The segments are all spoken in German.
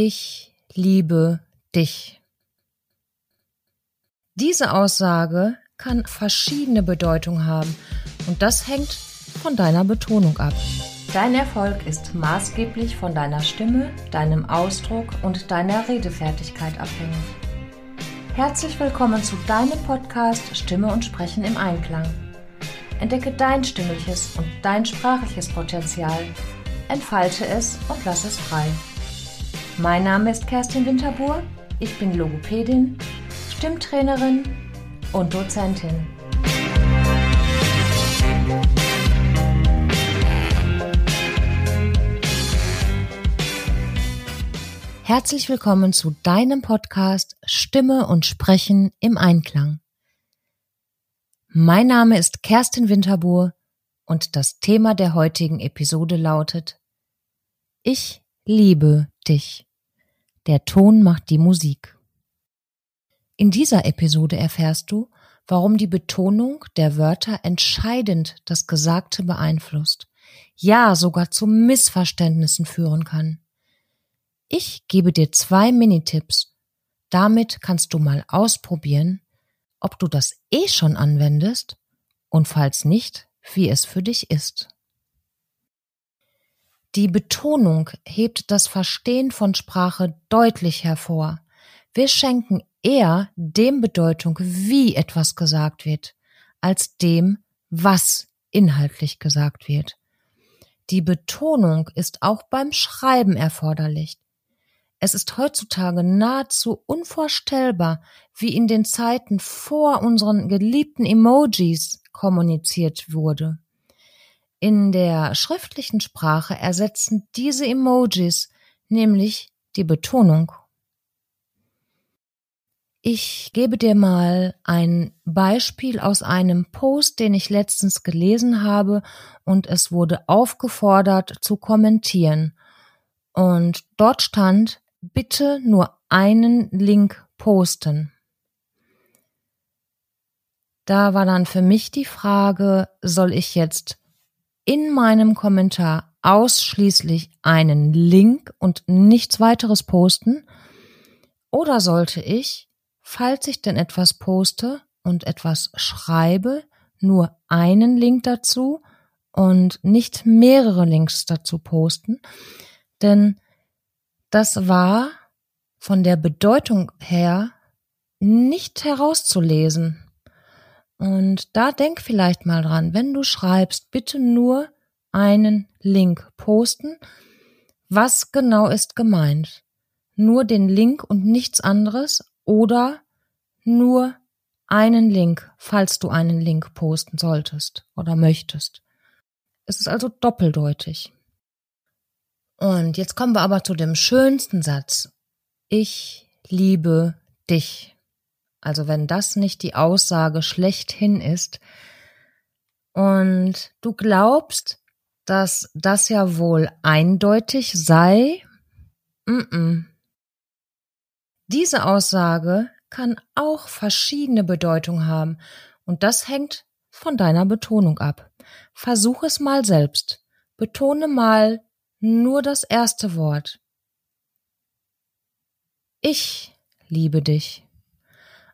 Ich liebe dich. Diese Aussage kann verschiedene Bedeutungen haben und das hängt von deiner Betonung ab. Dein Erfolg ist maßgeblich von deiner Stimme, deinem Ausdruck und deiner Redefertigkeit abhängig. Herzlich willkommen zu deinem Podcast Stimme und Sprechen im Einklang. Entdecke dein stimmliches und dein sprachliches Potenzial, entfalte es und lass es frei. Mein Name ist Kerstin Winterbuhr, ich bin Logopädin, Stimmtrainerin und Dozentin. Herzlich willkommen zu deinem Podcast Stimme und Sprechen im Einklang. Mein Name ist Kerstin Winterbuhr und das Thema der heutigen Episode lautet Ich liebe dich. Der Ton macht die Musik. In dieser Episode erfährst du, warum die Betonung der Wörter entscheidend das Gesagte beeinflusst, ja sogar zu Missverständnissen führen kann. Ich gebe dir zwei Minitipps. Damit kannst du mal ausprobieren, ob du das eh schon anwendest und falls nicht, wie es für dich ist. Die Betonung hebt das Verstehen von Sprache deutlich hervor. Wir schenken eher dem Bedeutung, wie etwas gesagt wird, als dem, was inhaltlich gesagt wird. Die Betonung ist auch beim Schreiben erforderlich. Es ist heutzutage nahezu unvorstellbar, wie in den Zeiten vor unseren geliebten Emojis kommuniziert wurde. In der schriftlichen Sprache ersetzen diese Emojis nämlich die Betonung. Ich gebe dir mal ein Beispiel aus einem Post, den ich letztens gelesen habe und es wurde aufgefordert zu kommentieren. Und dort stand, bitte nur einen Link posten. Da war dann für mich die Frage, soll ich jetzt in meinem Kommentar ausschließlich einen Link und nichts weiteres posten? Oder sollte ich, falls ich denn etwas poste und etwas schreibe, nur einen Link dazu und nicht mehrere Links dazu posten? Denn das war von der Bedeutung her nicht herauszulesen. Und da denk vielleicht mal dran, wenn du schreibst, bitte nur einen Link posten. Was genau ist gemeint? Nur den Link und nichts anderes oder nur einen Link, falls du einen Link posten solltest oder möchtest. Es ist also doppeldeutig. Und jetzt kommen wir aber zu dem schönsten Satz. Ich liebe dich. Also wenn das nicht die Aussage schlechthin ist und du glaubst, dass das ja wohl eindeutig sei, mm -mm. diese Aussage kann auch verschiedene Bedeutungen haben und das hängt von deiner Betonung ab. Versuch es mal selbst. Betone mal nur das erste Wort. Ich liebe dich.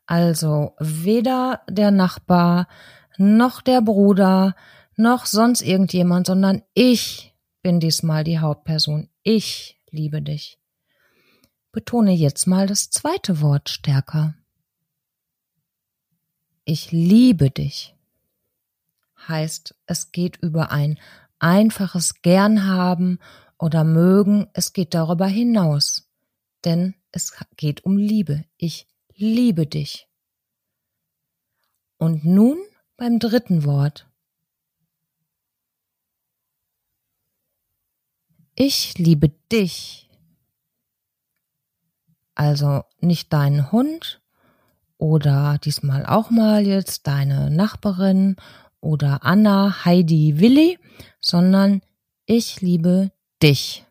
Also weder der Nachbar, noch der Bruder, noch sonst irgendjemand, sondern ich bin diesmal die Hauptperson. Ich liebe dich. Betone jetzt mal das zweite Wort stärker. Ich liebe dich. Heißt, es geht über ein einfaches Gern haben oder mögen, es geht darüber hinaus. Denn es geht um Liebe. Ich liebe dich. Und nun beim dritten Wort. Ich liebe dich. Also nicht deinen Hund oder diesmal auch mal jetzt deine Nachbarin oder Anna, Heidi, Willi, sondern ich liebe dich.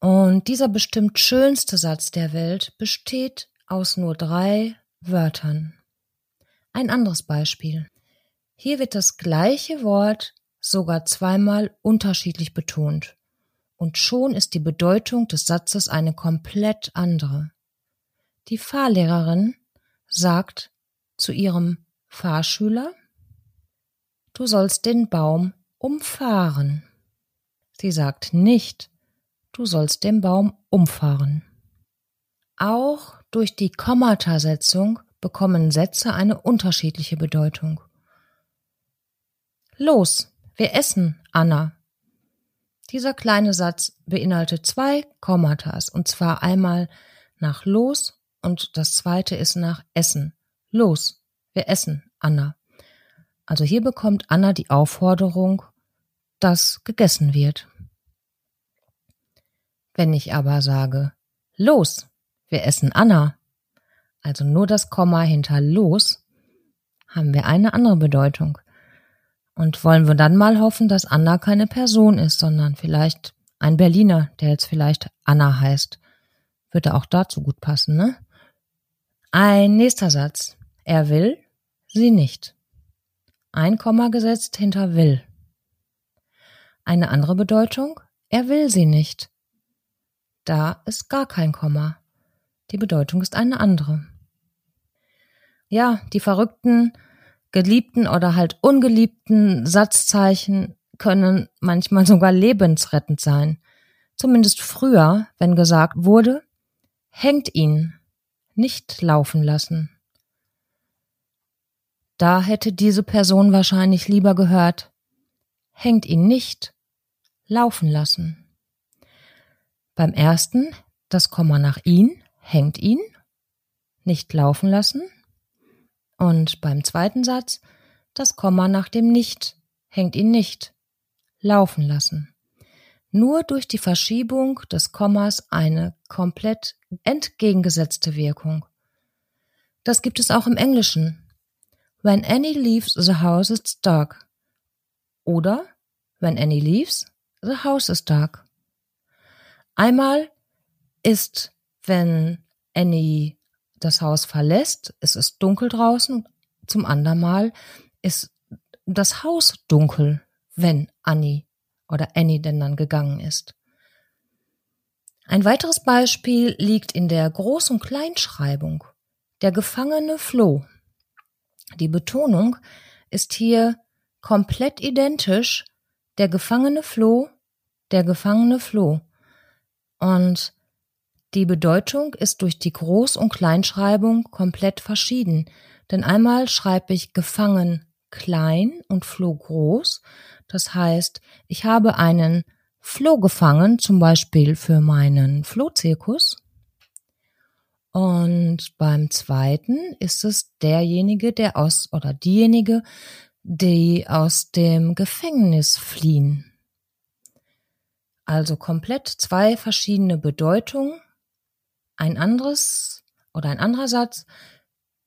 Und dieser bestimmt schönste Satz der Welt besteht aus nur drei Wörtern. Ein anderes Beispiel. Hier wird das gleiche Wort sogar zweimal unterschiedlich betont. und schon ist die Bedeutung des Satzes eine komplett andere. Die Fahrlehrerin sagt zu ihrem Fahrschüler, du sollst den Baum umfahren. Sie sagt nicht, du sollst den Baum umfahren. Auch durch die Kommatasetzung bekommen Sätze eine unterschiedliche Bedeutung. Los, wir essen, Anna. Dieser kleine Satz beinhaltet zwei Kommatas, und zwar einmal nach los und das zweite ist nach essen. Los, wir essen, Anna. Also hier bekommt Anna die Aufforderung, dass gegessen wird. Wenn ich aber sage, los, wir essen Anna, also nur das Komma hinter los, haben wir eine andere Bedeutung. Und wollen wir dann mal hoffen, dass Anna keine Person ist, sondern vielleicht ein Berliner, der jetzt vielleicht Anna heißt. Würde auch dazu gut passen, ne? Ein nächster Satz. Er will, sie nicht. Ein Komma gesetzt hinter will. Eine andere Bedeutung. Er will sie nicht. Da ist gar kein Komma. Die Bedeutung ist eine andere. Ja, die verrückten geliebten oder halt ungeliebten Satzzeichen können manchmal sogar lebensrettend sein. Zumindest früher, wenn gesagt wurde, hängt ihn, nicht laufen lassen. Da hätte diese Person wahrscheinlich lieber gehört, hängt ihn nicht, laufen lassen. Beim ersten, das Komma nach ihn, hängt ihn, nicht laufen lassen. Und beim zweiten Satz das Komma nach dem Nicht hängt ihn nicht laufen lassen. Nur durch die Verschiebung des Kommas eine komplett entgegengesetzte Wirkung. Das gibt es auch im Englischen. When Annie leaves the house it's dark. Oder When Annie leaves, the house is dark. Einmal ist, wenn Annie das Haus verlässt, es ist dunkel draußen, zum anderen Mal ist das Haus dunkel, wenn Annie oder Annie denn dann gegangen ist. Ein weiteres Beispiel liegt in der Groß- und Kleinschreibung. Der Gefangene floh. Die Betonung ist hier komplett identisch. Der Gefangene floh, der Gefangene floh. Und die Bedeutung ist durch die Groß- und Kleinschreibung komplett verschieden, denn einmal schreibe ich gefangen klein und Floh groß. Das heißt, ich habe einen Floh gefangen, zum Beispiel für meinen Flohzirkus. Und beim zweiten ist es derjenige, der aus oder diejenige, die aus dem Gefängnis fliehen. Also komplett zwei verschiedene Bedeutungen ein anderes oder ein anderer Satz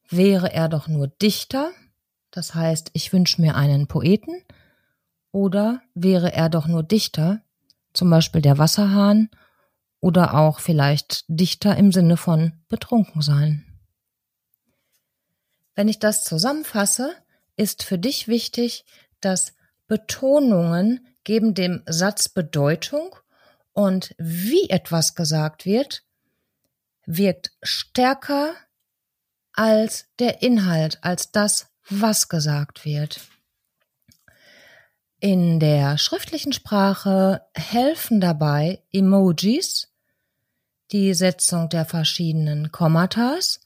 wäre er doch nur Dichter, das heißt, ich wünsche mir einen Poeten, oder wäre er doch nur Dichter, zum Beispiel der Wasserhahn, oder auch vielleicht Dichter im Sinne von betrunken sein. Wenn ich das zusammenfasse, ist für dich wichtig, dass Betonungen geben dem Satz Bedeutung und wie etwas gesagt wird, wirkt stärker als der Inhalt, als das, was gesagt wird. In der schriftlichen Sprache helfen dabei Emojis, die Setzung der verschiedenen Kommatas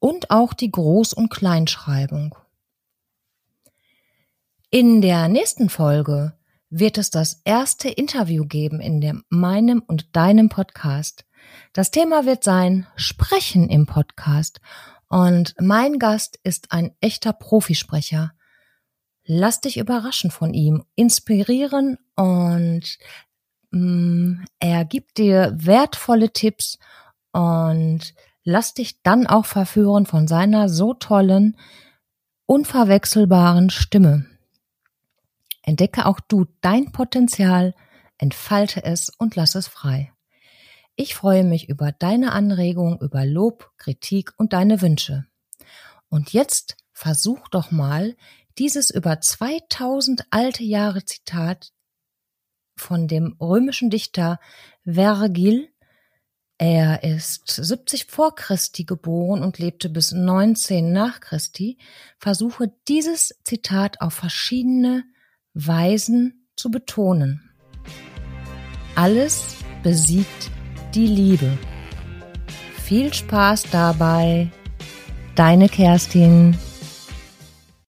und auch die Groß- und Kleinschreibung. In der nächsten Folge wird es das erste Interview geben in dem meinem und deinem Podcast. Das Thema wird sein Sprechen im Podcast. Und mein Gast ist ein echter Profisprecher. Lass dich überraschen von ihm, inspirieren und mh, mm, er gibt dir wertvolle Tipps und lass dich dann auch verführen von seiner so tollen, unverwechselbaren Stimme. Entdecke auch du dein Potenzial, entfalte es und lass es frei. Ich freue mich über deine Anregung, über Lob, Kritik und deine Wünsche. Und jetzt versuch doch mal, dieses über 2000 alte Jahre Zitat von dem römischen Dichter Vergil. Er ist 70 vor Christi geboren und lebte bis 19 nach Christi. Versuche dieses Zitat auf verschiedene Weisen zu betonen. Alles besiegt die Liebe. Viel Spaß dabei. Deine Kerstin.